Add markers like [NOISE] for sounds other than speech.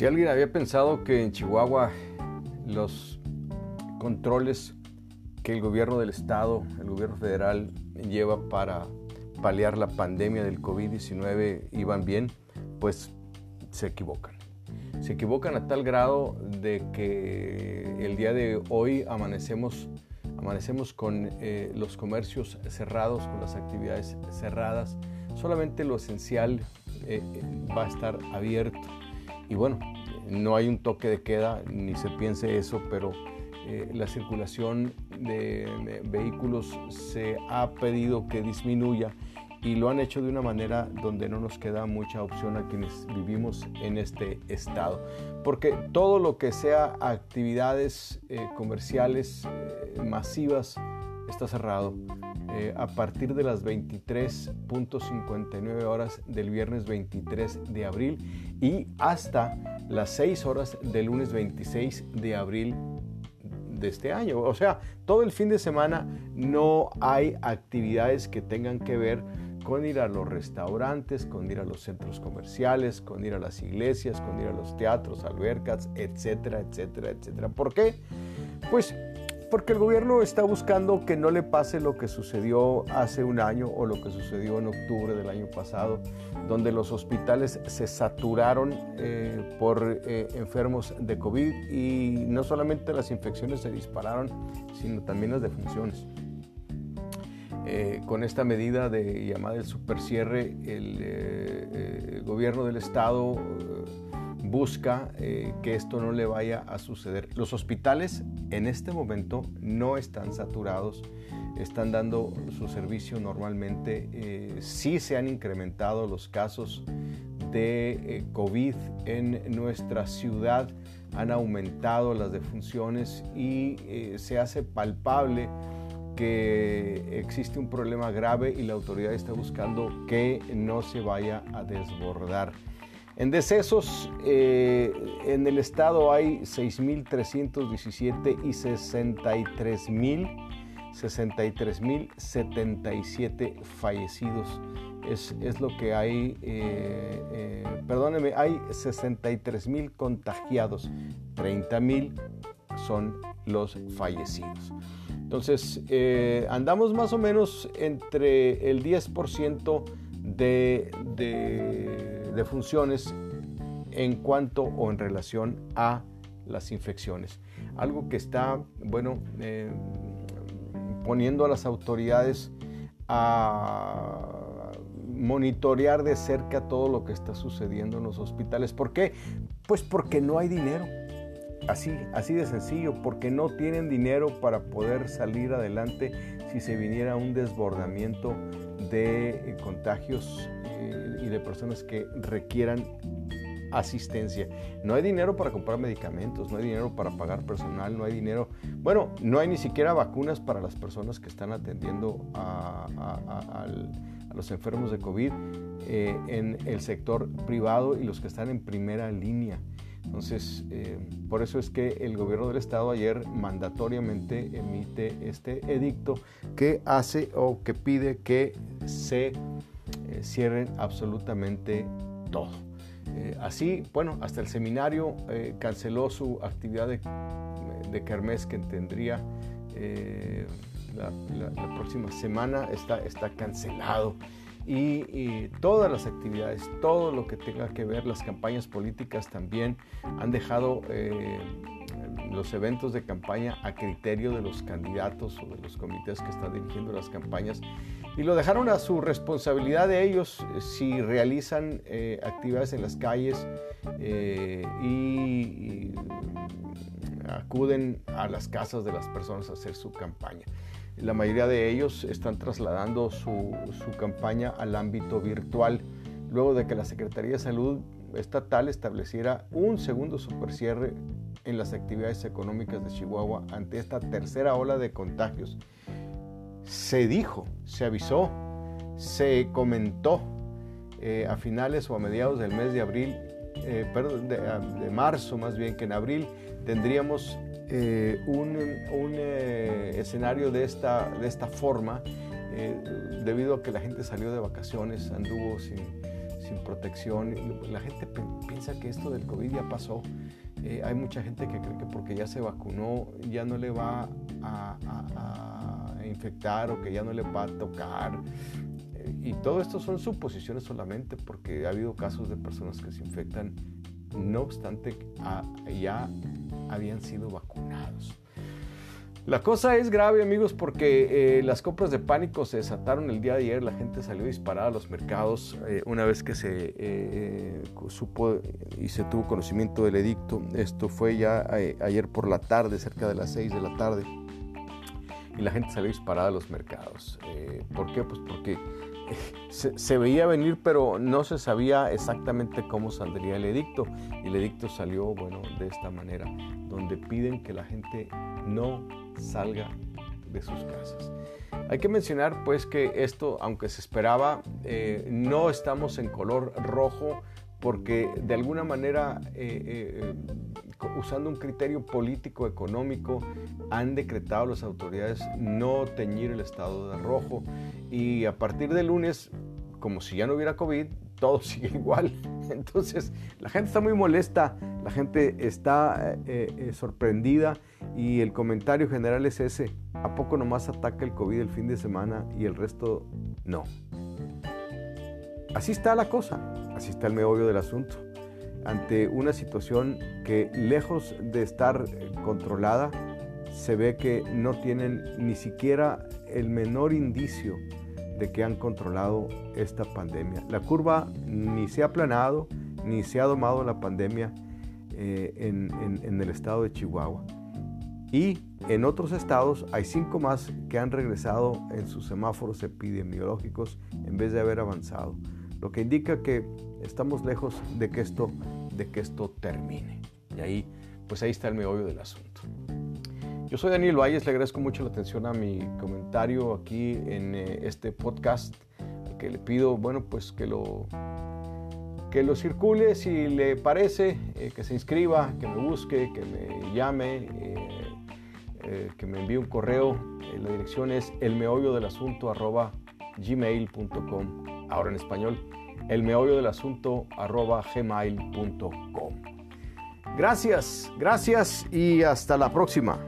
Si alguien había pensado que en Chihuahua los controles que el gobierno del estado, el gobierno federal lleva para paliar la pandemia del COVID-19 iban bien, pues se equivocan. Se equivocan a tal grado de que el día de hoy amanecemos, amanecemos con eh, los comercios cerrados, con las actividades cerradas. Solamente lo esencial eh, va a estar abierto. Y bueno, no hay un toque de queda, ni se piense eso, pero eh, la circulación de vehículos se ha pedido que disminuya y lo han hecho de una manera donde no nos queda mucha opción a quienes vivimos en este estado. Porque todo lo que sea actividades eh, comerciales eh, masivas está cerrado. Eh, a partir de las 23.59 horas del viernes 23 de abril y hasta las 6 horas del lunes 26 de abril de este año. O sea, todo el fin de semana no hay actividades que tengan que ver con ir a los restaurantes, con ir a los centros comerciales, con ir a las iglesias, con ir a los teatros, albercas, etcétera, etcétera, etcétera. ¿Por qué? Pues porque el gobierno está buscando que no le pase lo que sucedió hace un año o lo que sucedió en octubre del año pasado, donde los hospitales se saturaron eh, por eh, enfermos de COVID y no solamente las infecciones se dispararon, sino también las defunciones. Eh, con esta medida de llamada el supercierre, el gobierno del estado busca eh, que esto no le vaya a suceder. Los hospitales en este momento no están saturados, están dando su servicio normalmente. Eh, sí se han incrementado los casos de eh, COVID en nuestra ciudad, han aumentado las defunciones y se hace palpable que existe un problema grave y la autoridad está buscando que no se vaya a desbordar. En decesos, eh, en el estado hay 6.317 y 63.077 fallecidos. Es, es, lo que hay, eh, eh, perdóneme, hay 63.000 contagiados, 30.000 son los fallecidos. Entonces, andamos más o menos entre el 10% de, de, funciones en cuanto o en relación a las infecciones. Algo que está, bueno, eh, poniendo a las autoridades a monitorear de cerca todo lo que está sucediendo en los hospitales. ¿Por qué? Pues porque no hay dinero. Así, así de sencillo, porque no tienen dinero para poder salir adelante si se viniera un desbordamiento de eh, contagios de personas que requieran asistencia. No hay dinero para comprar medicamentos, no hay dinero para pagar personal, no hay dinero, bueno, no hay ni siquiera vacunas para las personas que están atendiendo a, los enfermos de COVID eh, en el sector privado y los que están en primera línea. Entonces, eh, por eso es que el gobierno del estado ayer mandatoriamente emite este edicto que hace o que pide que se eh, cierren absolutamente todo. Eh, así, bueno, hasta el seminario canceló su actividad de, de kermés que tendría la, la, próxima semana, está, está cancelado. Y, todas las actividades, todo lo que tenga que ver, las campañas políticas también han dejado eh, los eventos de campaña a criterio de los candidatos o de los comités que están dirigiendo las campañas y lo dejaron a su responsabilidad de ellos eh, si realizan eh, actividades en las calles y acuden a las casas de las personas a hacer su campaña. La mayoría de ellos están trasladando su, campaña al ámbito virtual, luego de que la Secretaría de Salud Estatal estableciera un segundo supercierre en las actividades económicas de Chihuahua ante esta tercera ola de contagios. Se dijo, se avisó, se comentó eh, a finales o a mediados del mes de abril, eh, perdón, de marzo más bien, que en abril tendríamos eh, un, eh, escenario de esta, de esta forma, debido a que la gente salió de vacaciones, anduvo sin, sin protección. La gente piensa que esto del COVID ya pasó. Hay mucha gente que cree que porque ya se vacunó ya no le va a, infectar o que ya no le va a tocar. Eh, y todo esto son suposiciones solamente porque ha habido casos de personas que se infectan no obstante ya habían sido vacunados. La cosa es grave, amigos, porque eh, las compras de pánico se desataron el día de ayer. La gente salió disparada a los mercados eh, una vez que se supo y se tuvo conocimiento del edicto. Esto fue ya ayer por la tarde, cerca de las 6 de la tarde. Y la gente salió disparada a los mercados. ¿Por qué? Pues porque [LAUGHS] se, veía venir, pero no se sabía exactamente cómo saldría el edicto. Y el edicto salió, bueno, de esta manera, donde piden que la gente no salga de sus casas. Hay que mencionar pues que esto, aunque se esperaba, eh, no estamos en color rojo porque de alguna manera, eh, eh, usando un criterio político, económico, han decretado las autoridades no teñir el estado de rojo y a partir del lunes, como si ya no hubiera COVID, todo [LAUGHS] sigue igual. Entonces, la gente está muy molesta, la gente está eh, sorprendida y el comentario general es ese, ¿a poco nomás ataca el COVID el fin de semana y el resto no? Así está la cosa, así está el meollo del asunto. Ante una situación que lejos de estar controlada, se ve que no tienen ni siquiera el menor indicio de que han controlado esta pandemia. La curva ni se ha aplanado, ni se ha domado la pandemia eh, en el estado de Chihuahua. Y en otros estados hay cinco más que han regresado en sus semáforos epidemiológicos en vez de haber avanzado lo que indica que estamos lejos de que esto, de que esto termine. Y ahí, pues ahí está el meollo del asunto. Yo soy Daniel Valles, le agradezco mucho la atención a mi comentario aquí en eh, este podcast, que le pido, bueno, pues que lo, que lo circule si le parece, eh, que se inscriba, que me busque, que me llame, eh, que me envíe un correo. la dirección es elmeollo del asunto gmail.com ahora en español, el meollo del asunto arroba gmail.com. Gracias, gracias y hasta la próxima.